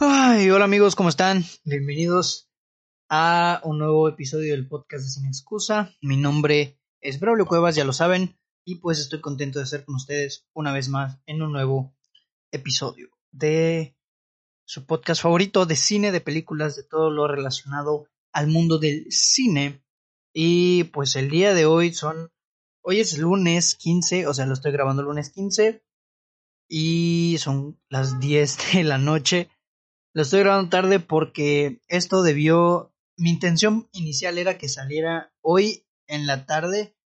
Ay, hola amigos, ¿cómo están? Bienvenidos a un nuevo episodio del podcast de Sin Excusa. Mi nombre es Braulio Cuevas, ya lo saben, y pues estoy contento de estar con ustedes una vez más en un nuevo episodio de su podcast favorito de cine, de películas, de todo lo relacionado al mundo del cine. Y pues el día de hoy son, hoy es lunes 15, o sea, lo estoy grabando lunes 15 y son las 10 de la noche lo estoy grabando tarde porque esto debió. Mi intención inicial era que saliera hoy en la tarde,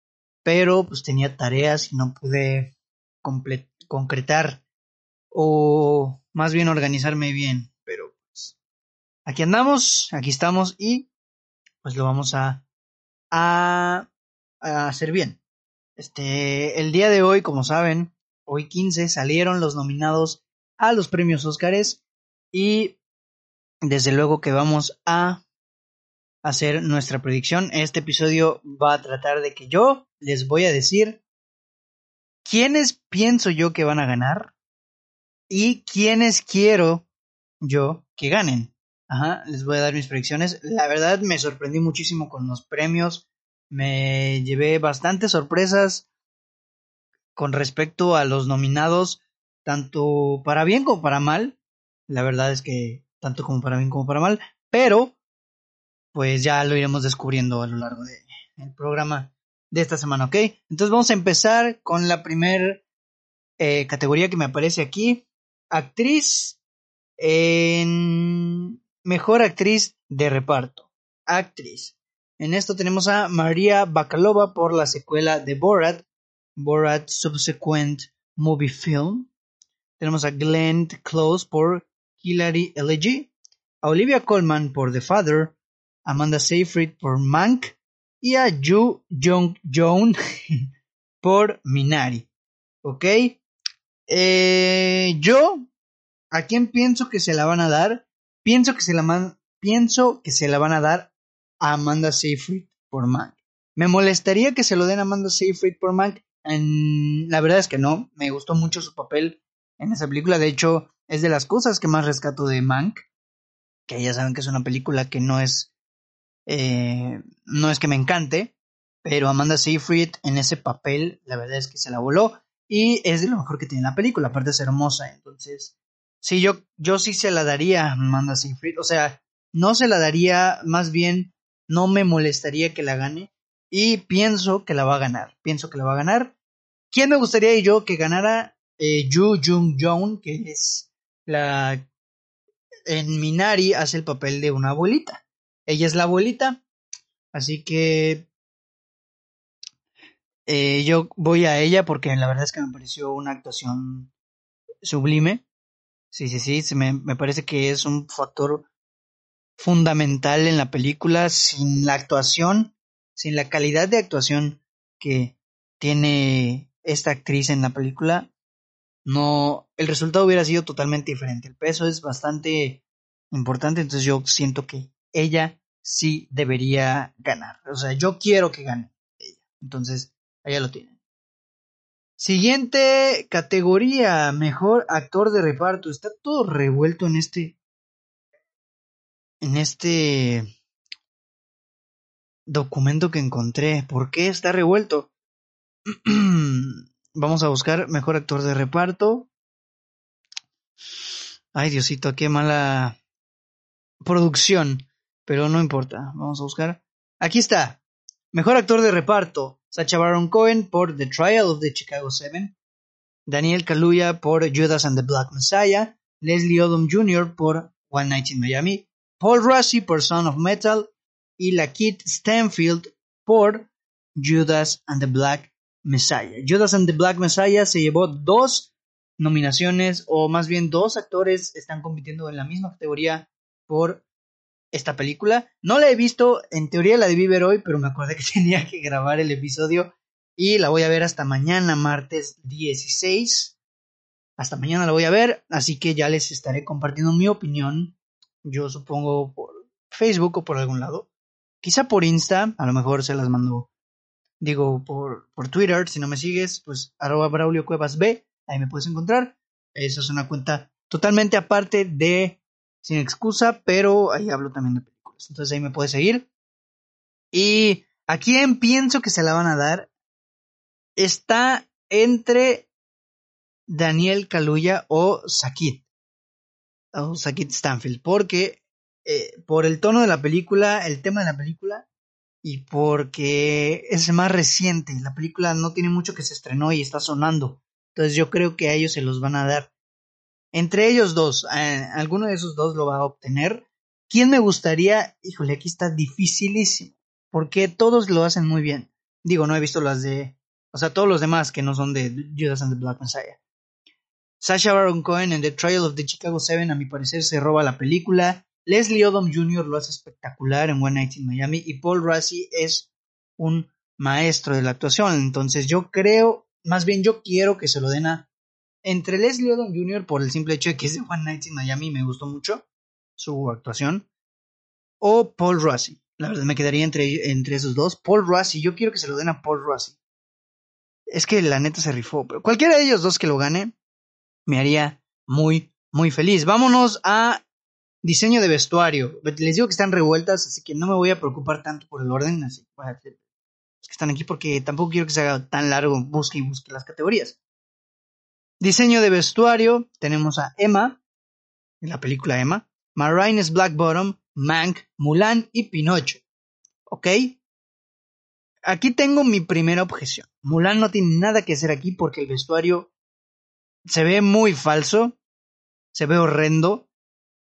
pero pues tenía tareas y no pude concretar o más bien organizarme bien. Pero pues aquí andamos, aquí estamos y pues lo vamos a, a, a hacer bien. Este, el día de hoy, como saben, hoy 15 salieron los nominados a los premios Óscares y desde luego que vamos a hacer nuestra predicción. Este episodio va a tratar de que yo les voy a decir quiénes pienso yo que van a ganar y quiénes quiero yo que ganen. Ajá, les voy a dar mis predicciones. La verdad me sorprendí muchísimo con los premios. Me llevé bastantes sorpresas con respecto a los nominados, tanto para bien como para mal. La verdad es que tanto como para bien como para mal, pero pues ya lo iremos descubriendo a lo largo del programa de esta semana, ¿ok? Entonces vamos a empezar con la primera eh, categoría que me aparece aquí, actriz en mejor actriz de reparto, actriz. En esto tenemos a María Bakalova por la secuela de Borat, Borat Subsequent Movie Film. Tenemos a Glenn Close por Hilary Elegy, a Olivia Colman por The Father, Amanda Seyfried por Mank y a Yu Jong Joon por Minari. ¿Ok? Eh, yo, ¿a quién pienso que se la van a dar? Pienso que se la, pienso que se la van a dar a Amanda Seyfried por Mank. Me molestaría que se lo den a Amanda Seyfried por Mank. la verdad es que no, me gustó mucho su papel en esa película. De hecho, es de las cosas que más rescato de Mank. Que ya saben que es una película que no es. Eh, no es que me encante. Pero Amanda Seyfried en ese papel, la verdad es que se la voló. Y es de lo mejor que tiene la película. Aparte es hermosa. Entonces. Sí, yo, yo sí se la daría a Amanda Seyfried. O sea, no se la daría, más bien, no me molestaría que la gane. Y pienso que la va a ganar. Pienso que la va a ganar. ¿Quién me gustaría yo que ganara? Eh, Yu Jung Joon, que es la en Minari hace el papel de una abuelita. Ella es la abuelita, así que eh, yo voy a ella porque la verdad es que me pareció una actuación sublime. Sí, sí, sí, me, me parece que es un factor fundamental en la película. Sin la actuación, sin la calidad de actuación que tiene esta actriz en la película, no, el resultado hubiera sido totalmente diferente. El peso es bastante importante, entonces yo siento que ella sí debería ganar. O sea, yo quiero que gane ella. Entonces, allá lo tienen. Siguiente categoría, mejor actor de reparto. Está todo revuelto en este. En este documento que encontré. ¿Por qué está revuelto? Vamos a buscar mejor actor de reparto. Ay, Diosito, qué mala producción. Pero no importa. Vamos a buscar. Aquí está. Mejor actor de reparto. Sacha Baron Cohen por The Trial of the Chicago Seven. Daniel Kaluuya por Judas and the Black Messiah. Leslie Odom Jr. por One Night in Miami. Paul Rassi por Son of Metal. Y la Stanfield por Judas and the Black Messiah. Judas and the Black Messiah se llevó dos nominaciones, o más bien dos actores están compitiendo en la misma categoría por esta película. No la he visto, en teoría la debí ver hoy, pero me acordé que tenía que grabar el episodio y la voy a ver hasta mañana, martes 16. Hasta mañana la voy a ver, así que ya les estaré compartiendo mi opinión. Yo supongo por Facebook o por algún lado. Quizá por Insta, a lo mejor se las mando digo, por, por Twitter, si no me sigues, pues arroba Braulio Cuevas B, ahí me puedes encontrar. Esa es una cuenta totalmente aparte de sin excusa, pero ahí hablo también de películas. Entonces ahí me puedes seguir. Y a quién pienso que se la van a dar está entre Daniel Kaluuya o Sakit. O Sakit Stanfield. Porque eh, por el tono de la película, el tema de la película, y porque es más reciente. La película no tiene mucho que se estrenó y está sonando. Entonces yo creo que a ellos se los van a dar. Entre ellos dos, eh, alguno de esos dos lo va a obtener. ¿Quién me gustaría? Híjole, aquí está dificilísimo. Porque todos lo hacen muy bien. Digo, no he visto las de. O sea, todos los demás que no son de Judas and the Black Messiah. Sasha Baron Cohen en The Trial of the Chicago Seven, a mi parecer, se roba la película. Leslie Odom Jr. lo hace espectacular en One Night in Miami y Paul Rassi es un maestro de la actuación. Entonces yo creo, más bien yo quiero que se lo den a entre Leslie Odom Jr. por el simple hecho de que es de One Night in Miami me gustó mucho su actuación o Paul Rassi. La verdad me quedaría entre, entre esos dos. Paul Rassi, yo quiero que se lo den a Paul Rassi. Es que la neta se rifó, pero cualquiera de ellos dos que lo gane me haría muy, muy feliz. Vámonos a Diseño de vestuario. Les digo que están revueltas, así que no me voy a preocupar tanto por el orden. Así que están aquí porque tampoco quiero que se haga tan largo. Busque y busque las categorías. Diseño de vestuario. Tenemos a Emma, en la película Emma. Marines Black Bottom, Mank, Mulan y Pinocho. ¿Ok? Aquí tengo mi primera objeción. Mulan no tiene nada que hacer aquí porque el vestuario se ve muy falso, se ve horrendo,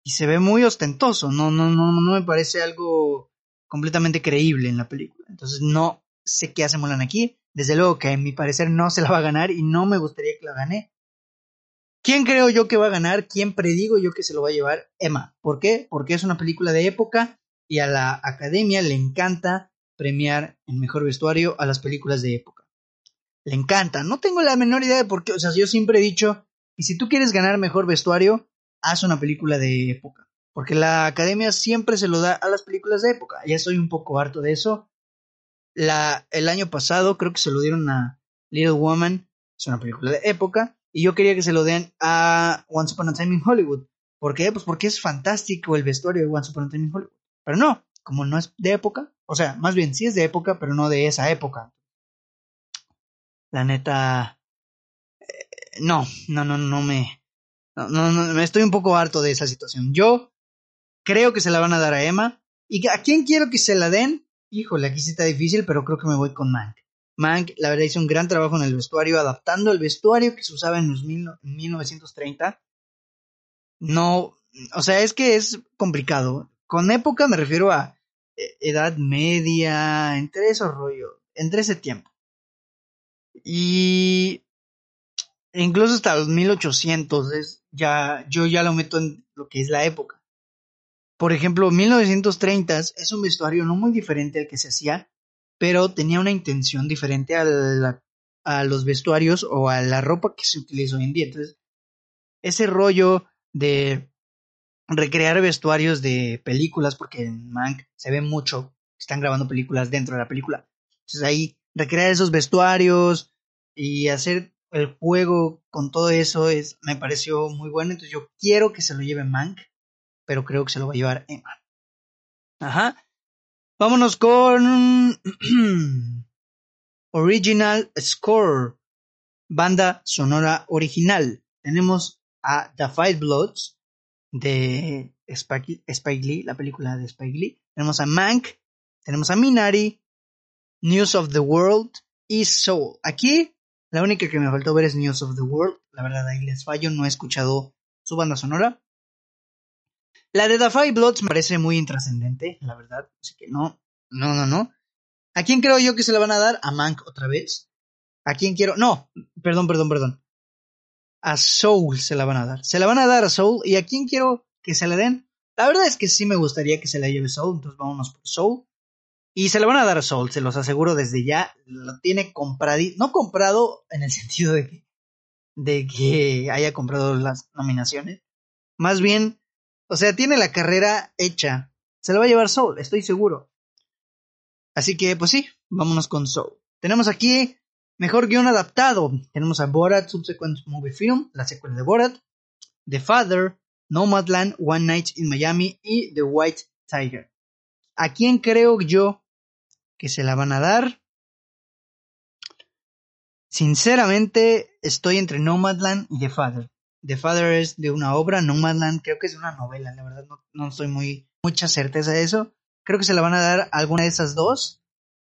y se ve muy ostentoso, no, no, no, no me parece algo completamente creíble en la película. Entonces no sé qué hace Mulan aquí. Desde luego que a mi parecer no se la va a ganar y no me gustaría que la gane. ¿Quién creo yo que va a ganar? ¿Quién predigo yo que se lo va a llevar? Emma. ¿Por qué? Porque es una película de época y a la academia le encanta premiar en mejor vestuario a las películas de época. Le encanta. No tengo la menor idea de por qué. O sea, yo siempre he dicho, y si tú quieres ganar mejor vestuario, haz una película de época. Porque la academia siempre se lo da a las películas de época. Ya estoy un poco harto de eso. La, el año pasado creo que se lo dieron a Little Woman, es una película de época, y yo quería que se lo den a Once Upon a Time in Hollywood. ¿Por qué? Pues porque es fantástico el vestuario de Once Upon a Time in Hollywood. Pero no, como no es de época, o sea, más bien sí es de época, pero no de esa época. La neta... Eh, no, no, no, no me... No, no, no, estoy un poco harto de esa situación. Yo creo que se la van a dar a Emma. ¿Y a quién quiero que se la den? Híjole, aquí sí está difícil, pero creo que me voy con Mank. Mank, la verdad, hizo un gran trabajo en el vestuario, adaptando el vestuario que se usaba en los mil, 1930. No, o sea, es que es complicado. Con época me refiero a eh, edad media, entre esos rollos, entre ese tiempo. Y incluso hasta los 1800 es ya yo ya lo meto en lo que es la época. Por ejemplo, 1930 es un vestuario no muy diferente al que se hacía, pero tenía una intención diferente a, a los vestuarios o a la ropa que se utiliza hoy en día. Entonces, ese rollo de recrear vestuarios de películas, porque en Mank se ve mucho, están grabando películas dentro de la película. Entonces ahí recrear esos vestuarios y hacer el juego con todo eso es, me pareció muy bueno. Entonces yo quiero que se lo lleve Mank, pero creo que se lo va a llevar Emma. Ajá. Vámonos con Original Score. Banda sonora original. Tenemos a The Five Bloods de Spike, Lee, la película de Spike Lee. Tenemos a Mank. Tenemos a Minari. News of the World y Soul. Aquí la única que me faltó ver es News of the World. La verdad, ahí les fallo, no he escuchado su banda sonora. La de The Bloods me parece muy intrascendente, la verdad. Así que no, no, no, no. ¿A quién creo yo que se la van a dar? A Mank otra vez. ¿A quién quiero? No, perdón, perdón, perdón. A Soul se la van a dar. Se la van a dar a Soul. ¿Y a quién quiero que se la den? La verdad es que sí me gustaría que se la lleve Soul. Entonces vámonos por Soul. Y se lo van a dar a Soul, se los aseguro desde ya. Lo tiene comprado, no comprado en el sentido de que, de que haya comprado las nominaciones. Más bien, o sea, tiene la carrera hecha. Se lo va a llevar Soul, estoy seguro. Así que, pues sí, vámonos con Soul. Tenemos aquí mejor guion adaptado. Tenemos a Borat Subsequent Movie Film, la secuela de Borat. The Father, Nomadland, One Night in Miami y The White Tiger. ¿A quién creo yo que se la van a dar? Sinceramente, estoy entre Nomadland y The Father. The Father es de una obra, Nomadland creo que es una novela, la verdad no, no estoy muy mucha certeza de eso. Creo que se la van a dar a alguna de esas dos.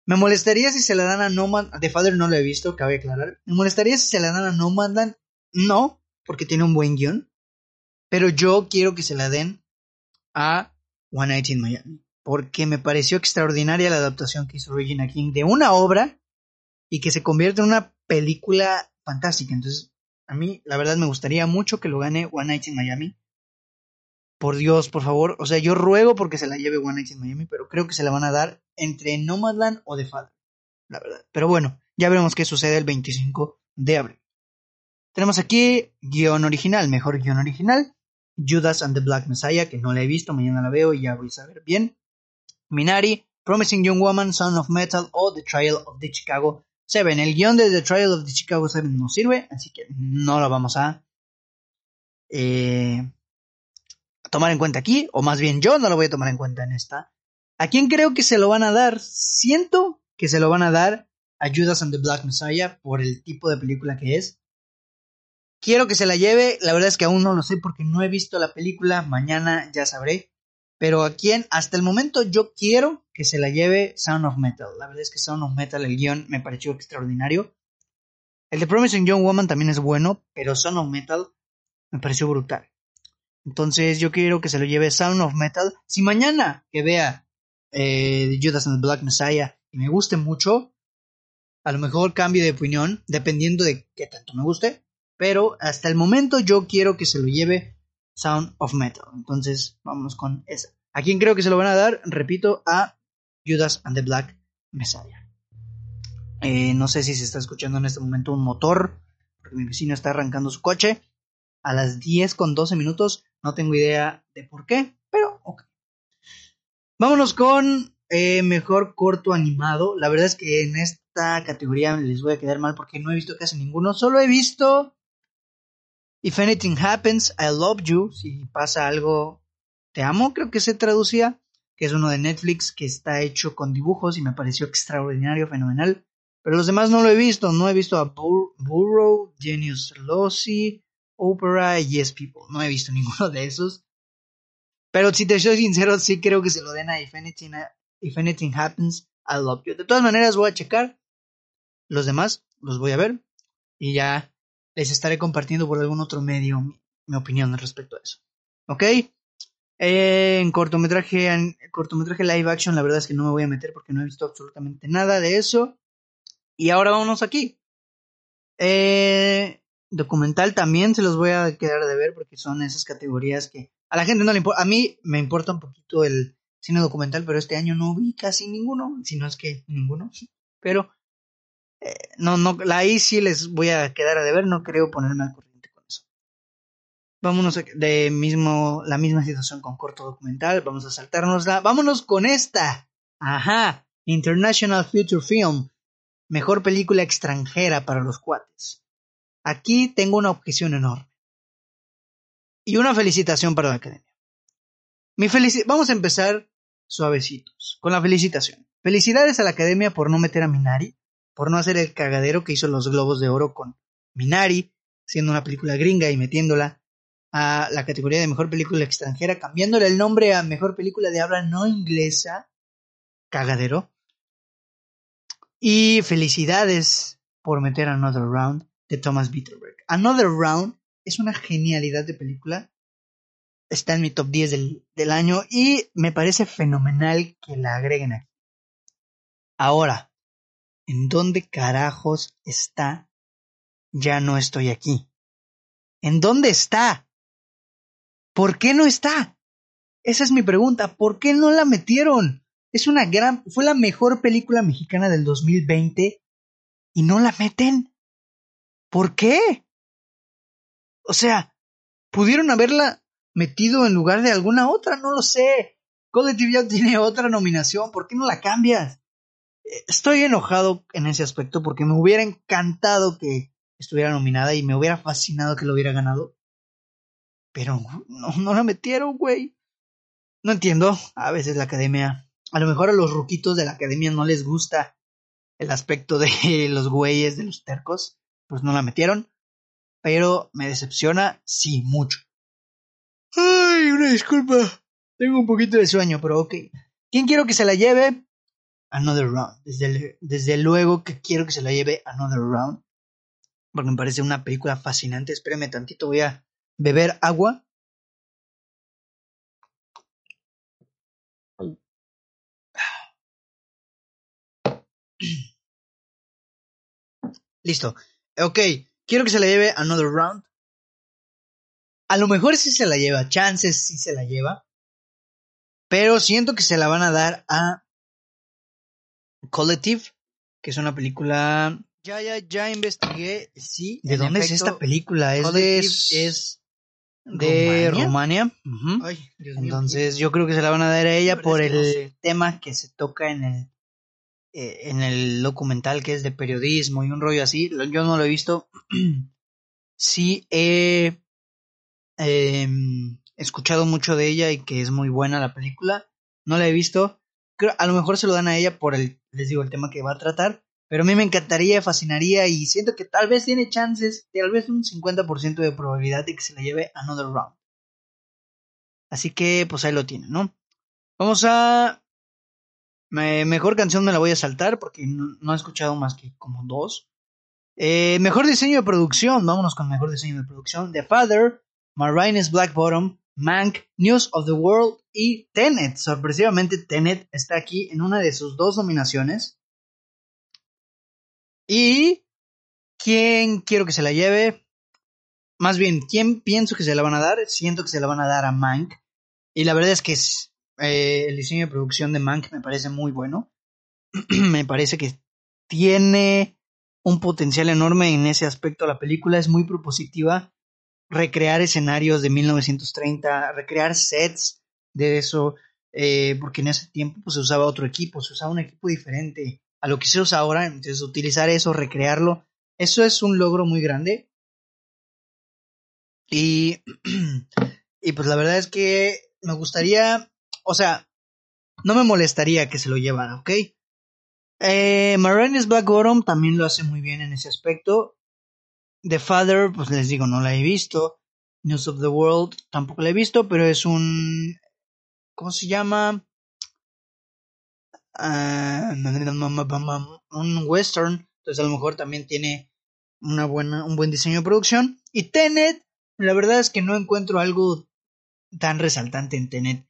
Me molestaría si se la dan a Nomadland. The Father no lo he visto, cabe aclarar. Me molestaría si se la dan a Nomadland. No, porque tiene un buen guion. Pero yo quiero que se la den a One Night in Miami. Porque me pareció extraordinaria la adaptación que hizo Regina King de una obra y que se convierte en una película fantástica. Entonces, a mí, la verdad, me gustaría mucho que lo gane One Night in Miami. Por Dios, por favor. O sea, yo ruego porque se la lleve One Night in Miami, pero creo que se la van a dar entre Nomadland o The Father. La verdad. Pero bueno, ya veremos qué sucede el 25 de abril. Tenemos aquí guion original, mejor guion original. Judas and the Black Messiah, que no la he visto, mañana la veo y ya voy a saber bien. Minari, Promising Young Woman, Son of Metal o The Trial of the Chicago 7. El guion de The Trial of the Chicago 7 no sirve, así que no lo vamos a, eh, tomar en cuenta aquí, o más bien yo no lo voy a tomar en cuenta en esta. ¿A quién creo que se lo van a dar? Siento que se lo van a dar a Judas and the Black Messiah por el tipo de película que es. Quiero que se la lleve, la verdad es que aún no lo sé porque no he visto la película, mañana ya sabré. Pero a quién, hasta el momento yo quiero que se la lleve Sound of Metal. La verdad es que Sound of Metal, el guion me pareció extraordinario. El de Promising Young Woman también es bueno, pero Sound of Metal me pareció brutal. Entonces yo quiero que se lo lleve Sound of Metal. Si mañana que vea eh, Judas and the Black Messiah y me guste mucho, a lo mejor cambio de opinión, dependiendo de qué tanto me guste pero hasta el momento yo quiero que se lo lleve Sound of Metal. Entonces, vamos con esa. ¿A quién creo que se lo van a dar? Repito, a Judas and the Black Messiah. Eh, no sé si se está escuchando en este momento un motor, porque mi vecino está arrancando su coche a las 10 con 12 minutos. No tengo idea de por qué, pero ok. Vámonos con eh, mejor corto animado. La verdad es que en esta categoría les voy a quedar mal porque no he visto casi ninguno. Solo he visto If Anything Happens, I Love You. Si pasa algo, te amo, creo que se traducía. Que es uno de Netflix que está hecho con dibujos y me pareció extraordinario, fenomenal. Pero los demás no lo he visto. No he visto a Burrow, Genius Lossy, Opera y Yes People. No he visto ninguno de esos. Pero si te soy sincero, sí creo que se lo den a If Anything Happens, I Love You. De todas maneras, voy a checar. Los demás los voy a ver. Y ya les estaré compartiendo por algún otro medio mi, opinión respecto a eso. ¿Ok? Eh, en cortometraje, cortometraje live action, la verdad es que no me voy a meter porque no he visto absolutamente nada de eso. Y ahora vámonos aquí. Eh, documental también se los voy a quedar de ver porque son esas categorías que a la gente no le importa. A mí me importa un poquito el cine documental, pero este año no vi casi ninguno, si no es que ninguno. Pero no, no, ahí sí les voy a quedar a deber, no creo ponerme al corriente con eso. Vámonos de mismo, la misma situación con corto documental, vamos a saltárnosla. Vámonos con esta. Ajá, International Future Film, mejor película extranjera para los cuates. Aquí tengo una objeción enorme. Y una felicitación para la academia. Mi vamos a empezar suavecitos, con la felicitación. Felicidades a la academia por no meter a Minari por no hacer el cagadero que hizo los Globos de Oro con Minari, siendo una película gringa y metiéndola a la categoría de mejor película extranjera, cambiándole el nombre a mejor película de habla no inglesa, cagadero. Y felicidades por meter Another Round de Thomas Bitterberg. Another Round es una genialidad de película. Está en mi top 10 del, del año y me parece fenomenal que la agreguen aquí. Ahora, ¿En dónde carajos está? Ya no estoy aquí. ¿En dónde está? ¿Por qué no está? Esa es mi pregunta. ¿Por qué no la metieron? Es una gran, fue la mejor película mexicana del 2020 y no la meten. ¿Por qué? O sea, pudieron haberla metido en lugar de alguna otra, no lo sé. Collective ya tiene otra nominación, ¿por qué no la cambias? Estoy enojado en ese aspecto porque me hubiera encantado que estuviera nominada y me hubiera fascinado que lo hubiera ganado. Pero no, la metieron, güey. No entiendo. A veces la academia. A lo mejor a los ruquitos de la academia no les gusta el aspecto de los güeyes, de los tercos. Pues no la metieron. Pero me decepciona, sí, mucho. Ay, una disculpa. Tengo un poquito de sueño, pero ok. ¿Quién quiero que se la lleve? Another Round. Desde, desde luego que quiero que se la lleve Another Round. Porque me parece una película fascinante. Espérame tantito, voy a beber agua. Listo. Ok, quiero que se la lleve Another Round. A lo mejor sí se la lleva, chances sí se la lleva. Pero siento que se la van a dar a Collective, que es una película. Ya, ya, ya investigué. Sí. ¿De dónde es esta película? Es de. Es de Rumania. Ay, Dios mío. Entonces yo creo que se la van a dar a ella por el tema que se toca en el eh, en el documental que es de periodismo y un rollo así. Yo no lo he visto. sí he em, escuchado mucho de ella y que es muy buena la película. No la he visto. A lo mejor se lo dan a ella por el, les digo, el tema que va a tratar. Pero a mí me encantaría, fascinaría y siento que tal vez tiene chances, tal vez un 50% de probabilidad de que se la lleve Another Round. Así que pues ahí lo tienen, ¿no? Vamos a... mejor canción me la voy a saltar porque no, he escuchado más que como dos. Eh, mejor diseño de producción, vámonos con mejor diseño de producción. The Father, Marines Black Bottom, Mank, News of the World y Tenet. Sorpresivamente Tenet está aquí en una de sus dos nominaciones. Y quién quiero que se la lleve. Más bien, quién pienso que se la van a dar. Siento que se la van a dar a Mank. Y la verdad es que eh, el diseño de producción de Mank me parece muy bueno. me parece que tiene un potencial enorme en ese aspecto. La película es muy propositiva. Recrear escenarios de 1930, recrear sets de eso, eh, porque en ese tiempo pues, se usaba otro equipo, se usaba un equipo diferente a lo que se usa ahora, entonces utilizar eso, recrearlo, eso es un logro muy grande. Y, y pues la verdad es que me gustaría, o sea, no me molestaría que se lo llevara, ¿ok? Eh, Marines Black Bottom también lo hace muy bien en ese aspecto. The Father, pues les digo, no la he visto. News of the World tampoco la he visto, pero es un... ¿Cómo se llama? Ah, un western, entonces a lo mejor también tiene una buena, un buen diseño de producción. Y Tenet, la verdad es que no encuentro algo tan resaltante en Tenet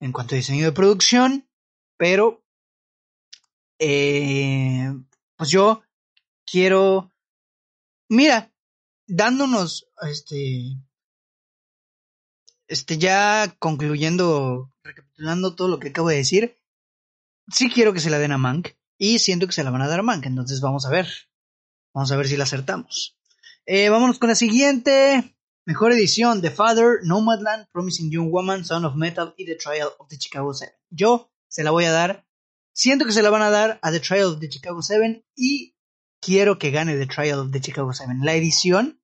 en cuanto a diseño de producción, pero eh, pues yo quiero, mira, dándonos, este, este ya concluyendo, recapitulando todo lo que acabo de decir, sí quiero que se la den a Mank y siento que se la van a dar a Mank, entonces vamos a ver. Vamos a ver si la acertamos. Eh, vámonos con la siguiente. Mejor edición: The Father, Nomadland, Promising Young Woman, Son of Metal y The Trial of the Chicago 7. Yo se la voy a dar. Siento que se la van a dar a The Trial of the Chicago 7 y quiero que gane The Trial of the Chicago 7. La edición,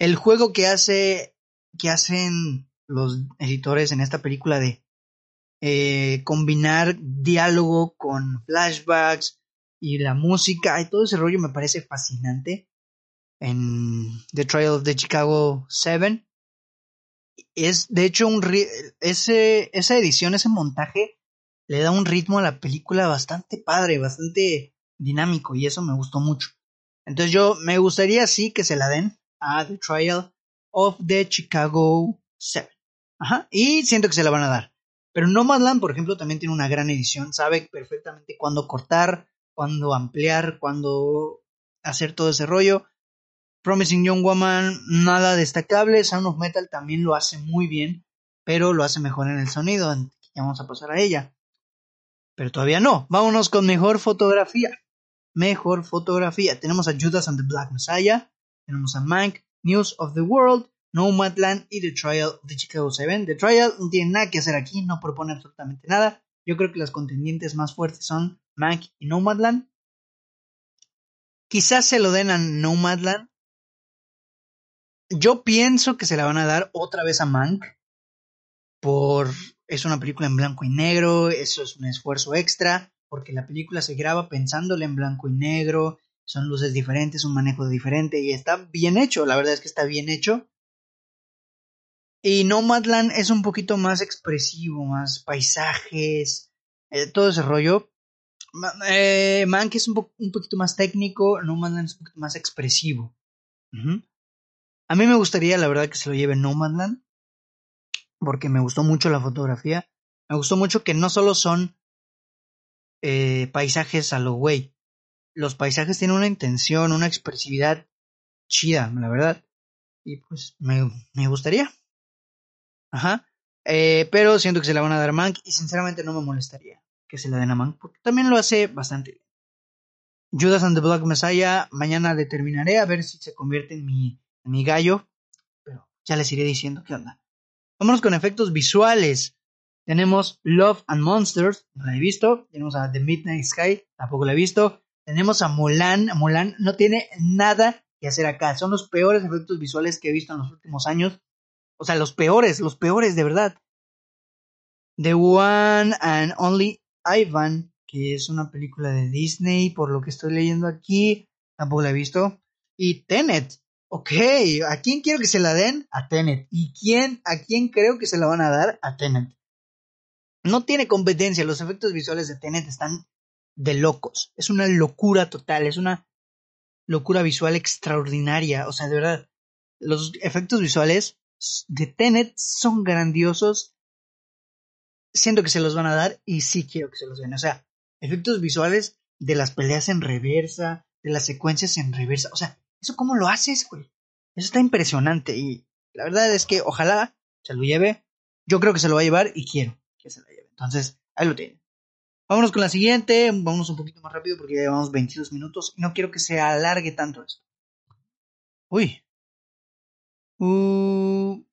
el juego que hace que hacen los editores en esta película de eh, combinar diálogo con flashbacks y la música y todo ese rollo me parece fascinante en The Trial of the Chicago 7 es de hecho un ese esa edición ese montaje le da un ritmo a la película bastante padre bastante dinámico y eso me gustó mucho. Entonces yo me gustaría sí que se la den a The Trial of the Chicago 7 Ajá, y siento que se la van a dar pero Nomadland, por ejemplo, también tiene una gran edición, sabe perfectamente cuándo cortar, cuándo ampliar, cuándo hacer todo ese rollo. Promising Young Woman, nada destacable. Sound of Metal también lo hace muy bien, pero lo hace mejor en el sonido. Ya vamos a pasar a ella. Pero todavía no. Vámonos con mejor fotografía. Mejor fotografía. Tenemos a Judas and the Black Messiah. Tenemos a Mank, News of the World, Nomadland y The Trial de Chicago 7. The Trial no tiene nada que hacer aquí, no propone absolutamente nada. Yo creo que las contendientes más fuertes son Mank y Nomadland. Quizás se lo den a Nomadland. yo pienso que se la van a dar otra vez a Mank por es una película en blanco y negro, eso es un esfuerzo extra, porque la película se graba pensándole en blanco y negro, son luces diferentes, un manejo diferente y está bien hecho, la verdad es que está bien hecho. Y Nomadland es un poquito más expresivo, más paisajes, eh, todo ese rollo. Eh, es un, un, poquito más técnico, Nomadland es un poquito más expresivo. A mí me gustaría, la verdad, que se lo lleve Nomadland, porque me gustó mucho la fotografía. Me gustó mucho que no solo son eh, paisajes a lo güey. Los paisajes tienen una intención, una expresividad chida, la verdad. Y pues me, me gustaría. Ajá. Eh, pero siento que se la van a dar a Mank y sinceramente no me molestaría que se la den a Mank porque también lo hace bastante bien. Judas and the Black Messiah, mañana determinaré a ver si se convierte en mi, en mi gallo, pero ya les iré diciendo qué onda. Vámonos con efectos visuales. Tenemos Love and Monsters, no la he visto. Tenemos a The Midnight Sky, tampoco la he visto. Tenemos a Mulan. Mulan no tiene nada que hacer acá. Son los peores efectos visuales que he visto en los últimos años. O sea, los peores, los peores de verdad. The One and Only Ivan, que es una película de Disney, por lo que estoy leyendo aquí, tampoco la he visto. Y Tenet, ok, ¿a quién quiero que se la den? A Tenet. ¿Y quién, a quién creo que se la van a dar? A Tenet. No tiene competencia, los efectos visuales de Tenet están de locos. Es una locura total, es una locura visual extraordinaria. O sea, de verdad, los efectos visuales de Tenet son grandiosos. Siento que se los van a dar y sí quiero que se los den. O sea, efectos visuales de las peleas en reversa, de las secuencias en reversa. O sea, ¿eso cómo lo haces, güey? Eso está impresionante y la verdad es que ojalá se lo lleve. Yo creo que se lo va a llevar y quiero que se lo lleve. Entonces, ahí lo tienen. Vámonos con la siguiente. Vámonos un poquito más rápido porque ya llevamos 22 minutos y no quiero que se alargue tanto esto. Uy. Uh,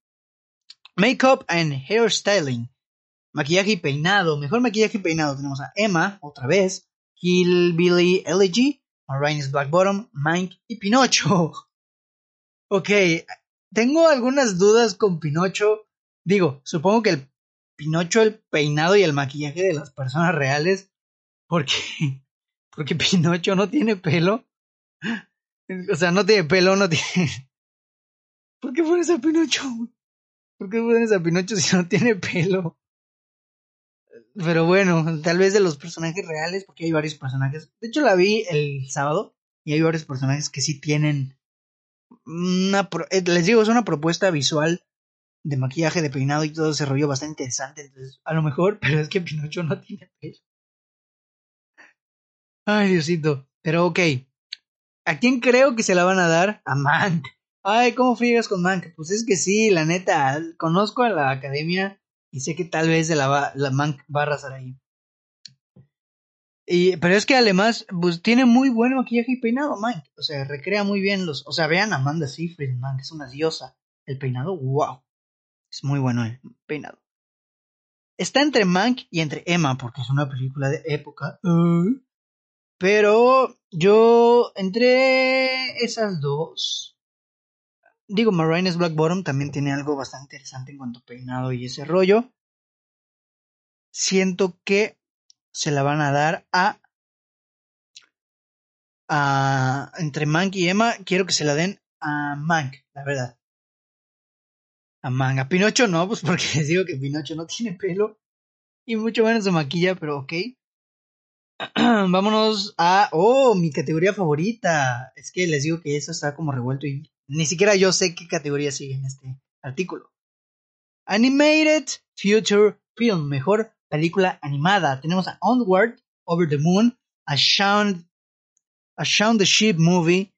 makeup and hairstyling. Maquillaje y peinado. Mejor maquillaje y peinado. Tenemos a Emma, otra vez. Billy Elegy. Marines Black Bottom. Mike y Pinocho. Ok. Tengo algunas dudas con Pinocho. Digo, supongo que el Pinocho, el peinado y el maquillaje de las personas reales. Porque. Porque Pinocho no tiene pelo. O sea, no tiene pelo, no tiene. ¿Por qué pones a Pinocho? ¿Por qué pones a Pinocho si no tiene pelo? Pero bueno, tal vez de los personajes reales, porque hay varios personajes. De hecho, la vi el sábado y hay varios personajes que sí tienen una. Eh, les digo, es una propuesta visual de maquillaje, de peinado y todo ese rollo bastante interesante. Entonces, a lo mejor, pero es que Pinocho no tiene pelo. Ay, Diosito. Pero ok. ¿A quién creo que se la van a dar? A Mank. Ay, ¿cómo friegas con Mank? Pues es que sí, la neta, conozco a la academia y sé que tal vez de la, la Mank va a arrasar ahí. Y, pero es que además, pues tiene muy buen maquillaje y peinado, Mank. O sea, recrea muy bien los. O sea, vean a Amanda Seyfried, Mank, es una diosa. El peinado, wow. Es muy bueno el peinado. Está entre Mank y entre Emma, porque es una película de época. pero yo, entre esas dos. Digo, Marines Black Bottom también tiene algo bastante interesante en cuanto a peinado y ese rollo. Siento que se la van a dar a. a entre Mank y Emma, quiero que se la den a Mank, la verdad manga. Pinocho no, pues porque les digo que Pinocho no tiene pelo y mucho menos se maquilla, pero ok. Vámonos a, oh, mi categoría favorita. Es que les digo que eso está como revuelto y ni siquiera yo sé qué categoría sigue en este artículo. Animated Future Film, mejor película animada. Tenemos a Onward, Over the Moon, a Shaun the Sheep Movie,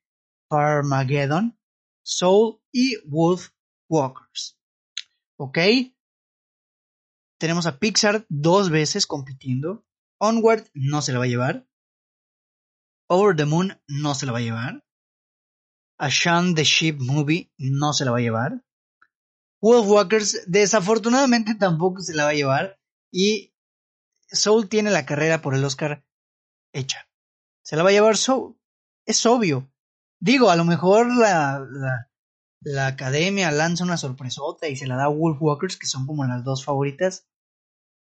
Armageddon, Soul y Wolf Walkers. ¿Ok? Tenemos a Pixar dos veces compitiendo. Onward no se la va a llevar. Over the Moon no se la va a llevar. A Shaun the Sheep Movie no se la va a llevar. Walkers desafortunadamente tampoco se la va a llevar. Y Soul tiene la carrera por el Oscar hecha. Se la va a llevar Soul. Es obvio. Digo, a lo mejor la academia lanza una sorpresota y se la da a Wolfwalkers, que son como las dos favoritas.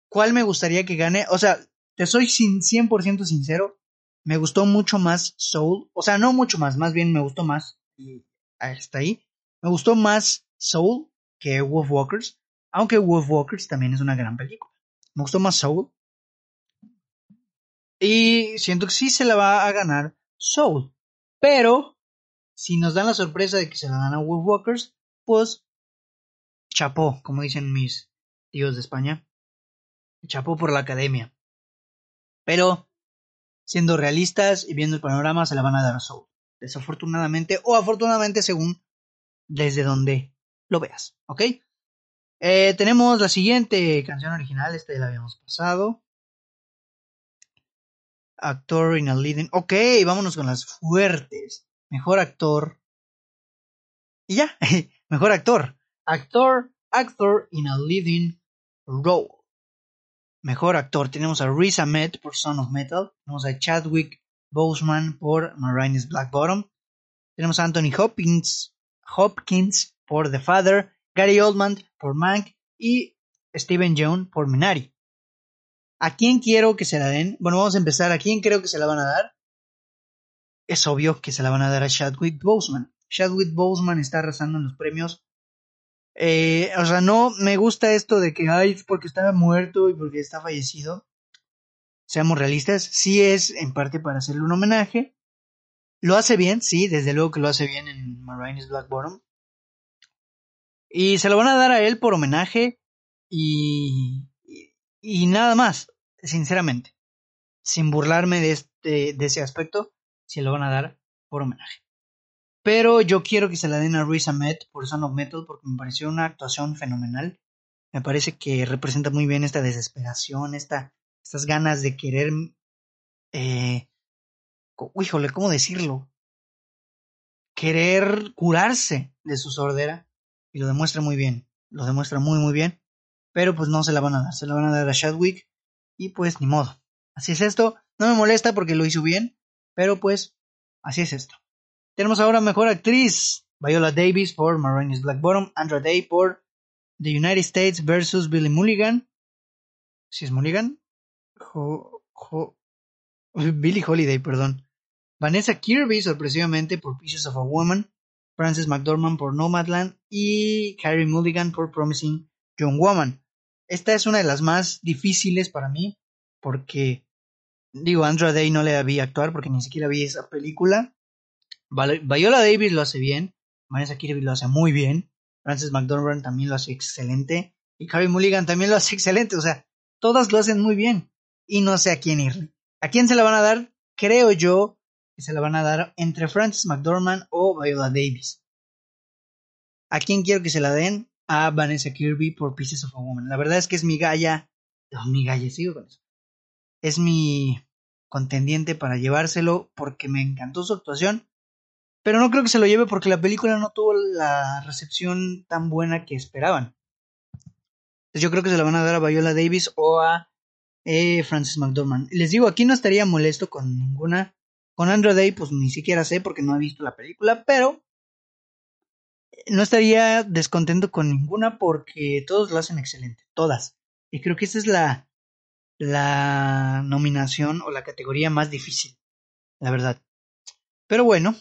¿Cuál me gustaría que gane? O sea, te soy 100% sincero, me gustó mucho más Soul, o sea, no mucho más, más bien me gustó más, y hasta ahí, me gustó más Soul que Wolfwalkers, aunque Wolfwalkers también es una gran película. Me gustó más Soul. Y siento que sí se la va a ganar Soul. Pero, si nos dan la sorpresa de que se la dan a Wolfwalkers, pues chapó, como dicen mis tíos de España. Chapó por la academia. Pero, siendo realistas y viendo el panorama, se la van a dar a Soul. Desafortunadamente, o afortunadamente, según desde donde lo veas. ¿Ok? Eh, tenemos la siguiente canción original, esta ya la habíamos pasado. Actor in a leading. Ok, vámonos con las fuertes. Mejor actor. Y ya, mejor actor. Actor, actor in a leading role. Mejor actor. Tenemos a Riz Ahmed por Son of Metal. Tenemos a Chadwick Boseman por Marines Black Bottom. Tenemos a Anthony Hopkins, Hopkins por The Father. Gary Oldman por Mank y Steven Yeun por Minari. ¿A quién quiero que se la den? Bueno, vamos a empezar. ¿A quién creo que se la van a dar? Es obvio que se la van a dar a Chadwick Boseman. Chadwick Boseman está arrasando en los premios. Eh, o sea, no me gusta esto de que, ay, porque estaba muerto y porque está fallecido. Seamos realistas, sí es en parte para hacerle un homenaje. Lo hace bien, sí, desde luego que lo hace bien en Marines Black Bottom. Y se lo van a dar a él por homenaje y, y, nada más, sinceramente. Sin burlarme de, este, de ese aspecto, se lo van a dar por homenaje. Pero yo quiero que se la den a Ruiz Ahmed por Son of Metal porque me pareció una actuación fenomenal. Me parece que representa muy bien esta desesperación, esta, estas ganas de querer... Eh, híjole, ¿cómo decirlo? Querer curarse de su sordera y lo demuestra muy bien, lo demuestra muy muy bien, pero pues no se la van a dar, se la van a dar a Chadwick y pues ni modo. Así es esto, no me molesta porque lo hizo bien, pero pues así es esto. Tenemos ahora mejor actriz, Viola Davis por Marines Black Bottom, Andra Day por The United States versus Billy Mulligan. ¿Si es Mulligan? Billy Holiday, perdón. Vanessa Kirby, sorpresivamente, por Pieces of a Woman. Frances McDormand por Nomadland y Carrie Mulligan por Promising Young Woman. Esta es una de las más difíciles para mí porque, digo, Andra Day no le había actuar porque ni siquiera vi esa película. Viola Davis lo hace bien, Vanessa Kirby lo hace muy bien, Frances McDormand también lo hace excelente y Carrie Mulligan también lo hace excelente, o sea, todas lo hacen muy bien y no sé a quién ir. ¿A quién se la van a dar? Creo yo se la van a dar entre Francis McDormand o Viola Davis. ¿A quién quiero que se la den? A Vanessa Kirby por Pieces of a Woman. La verdad es que es mi galla. mi galla, sigo con eso. Es mi contendiente para llevárselo porque me encantó su actuación. Pero no creo que se lo lleve porque la película no tuvo la recepción tan buena que esperaban. Entonces yo creo que se la van a dar a Viola Davis o a eh, Francis McDormand. Les digo, aquí no estaría molesto con ninguna con Andrew Day, pues ni siquiera sé porque no he visto la película, pero no estaría descontento con ninguna porque todos lo hacen excelente, todas. Y creo que esa es la, la nominación o la categoría más difícil, la verdad. Pero bueno,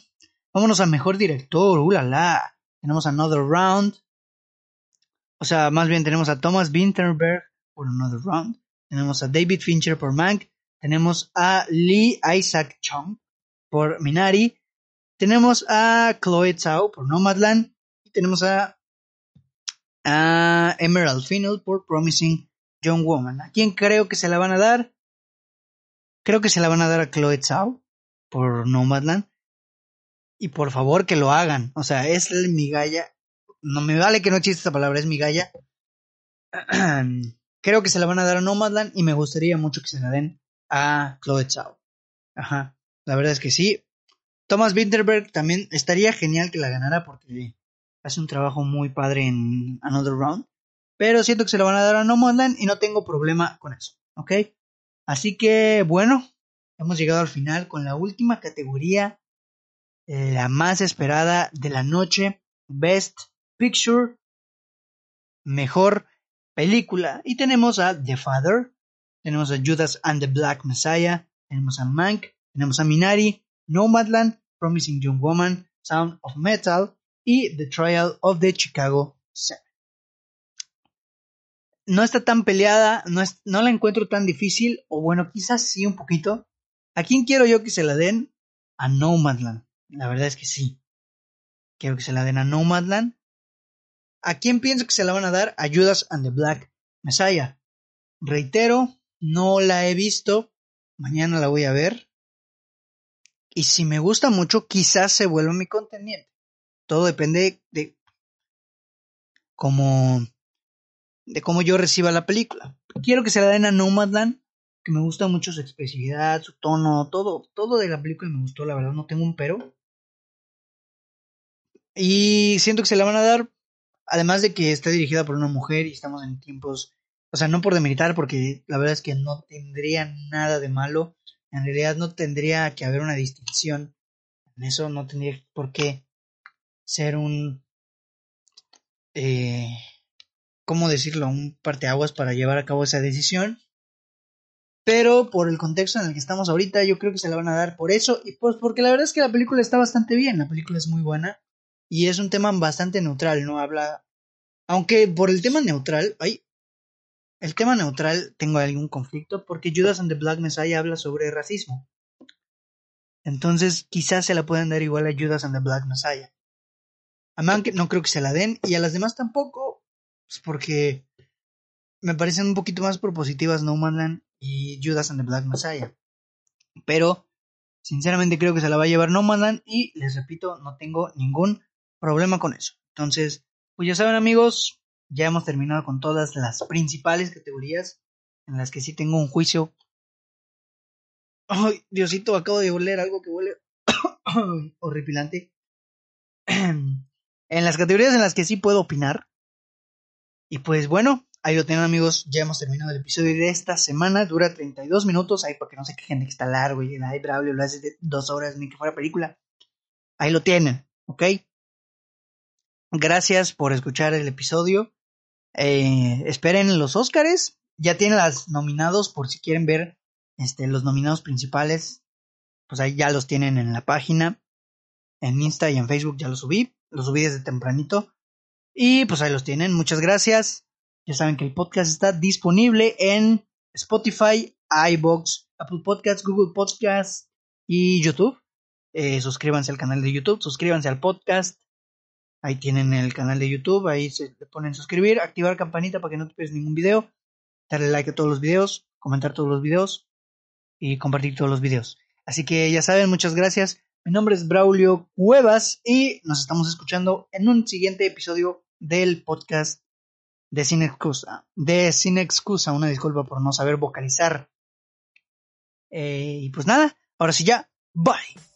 vámonos a mejor director, uh, la, Tenemos Another Round. O sea, más bien tenemos a Thomas Winterberg por Another Round. Tenemos a David Fincher por Mank. Tenemos a Lee Isaac Chung por Minari. Tenemos a Chloe Zhao por Nomadland. Y tenemos a, Emerald Final por Promising Young Woman. ¿A quién creo que se la van a dar? Creo que se la van a dar a Chloe Zhao por Nomadland. Y por favor que lo hagan. O sea, es mi galla. No me vale que no chiste esta palabra, es mi galla. Creo que se la van a dar a Nomadland y me gustaría mucho que se la den a Chloe Zhao. Ajá. La verdad es que sí. Thomas Winterberg también estaría genial que la ganara porque hace un trabajo muy padre en Another Round. Pero siento que se lo van a dar a Nomadland y no tengo problema con eso. ¿Ok? Así que bueno, hemos llegado al final con la última categoría, la más esperada de la noche. Best Picture, Mejor Película. Y tenemos a The Father, tenemos a Judas and the Black Messiah, tenemos a Mank, tenemos a Minari, Nomadland, Promising Young Woman, Sound of Metal y The Trial of the Chicago Seven. No está tan peleada, no, es, no la encuentro tan difícil, o bueno, quizás sí un poquito. ¿A quién quiero yo que se la den? A Nomadland. La verdad es que sí. Quiero que se la den a Nomadland. ¿A quién pienso que se la van a dar? A Judas and the Black Messiah. Reitero, no la he visto. Mañana la voy a ver. Y si me gusta mucho, quizás se vuelva mi contendiente. Todo depende de cómo, de cómo yo reciba la película. Quiero que se la den a Nomadland, que me gusta mucho su expresividad, su tono, todo, todo de la película me gustó, la verdad, no tengo un pero. Y siento que se la van a dar, además de que está dirigida por una mujer y estamos en tiempos, o sea, no por demeritar, porque la verdad es que no tendría nada de malo. En realidad no tendría que haber una distinción en eso, no tendría por qué ser un, eh, ¿cómo decirlo? Un parteaguas para llevar a cabo esa decisión. Pero por el contexto en el que estamos ahorita, yo creo que se la van a dar por eso. Y pues porque la verdad es que la película está bastante bien. La película es muy buena. Y es un tema bastante neutral, ¿no? Habla. Aunque por el tema neutral. Ay. El tema neutral tengo algún conflicto. Porque Judas and the Black Messiah habla sobre racismo. Entonces quizás se la puedan dar igual a Judas and the Black Messiah. A Mank no creo que se la den. Y a las demás tampoco. Pues porque me parecen un poquito más propositivas No Manland y Judas and the Black Messiah. Pero, sinceramente creo que se la va a llevar No Manland y les repito, no tengo ningún problema con eso. Entonces, pues ya saben amigos, ya hemos terminado con todas las principales categorías en las que sí tengo un juicio. Ay, Diosito, acabo de oler algo que huele horripilante. en las categorías en las que sí puedo opinar. Y pues bueno, Ahí lo tienen amigos, ya hemos terminado el episodio de esta semana, dura 32 minutos, ahí para que no se quejen de que está largo y ay Braulio lo hace de dos horas ni que fuera película. Ahí lo tienen, ¿ok? Gracias por escuchar el episodio. Eh, esperen los Óscares, ya tienen las nominados por si quieren ver este, los nominados principales, pues ahí ya los tienen en la página, en Insta y en Facebook ya los subí, los subí desde tempranito. Y pues ahí los tienen, muchas gracias. Ya saben que el podcast está disponible en Spotify, iBox, Apple Podcasts, Google Podcasts y YouTube. Eh, suscríbanse al canal de YouTube, suscríbanse al podcast. Ahí tienen el canal de YouTube, ahí se le ponen suscribir, activar campanita para que no te pierdas ningún video, darle like a todos los videos, comentar todos los videos y compartir todos los videos. Así que ya saben, muchas gracias. Mi nombre es Braulio Cuevas y nos estamos escuchando en un siguiente episodio del podcast de sin excusa, de sin excusa, una disculpa por no saber vocalizar. Eh, y pues nada, ahora sí ya, bye.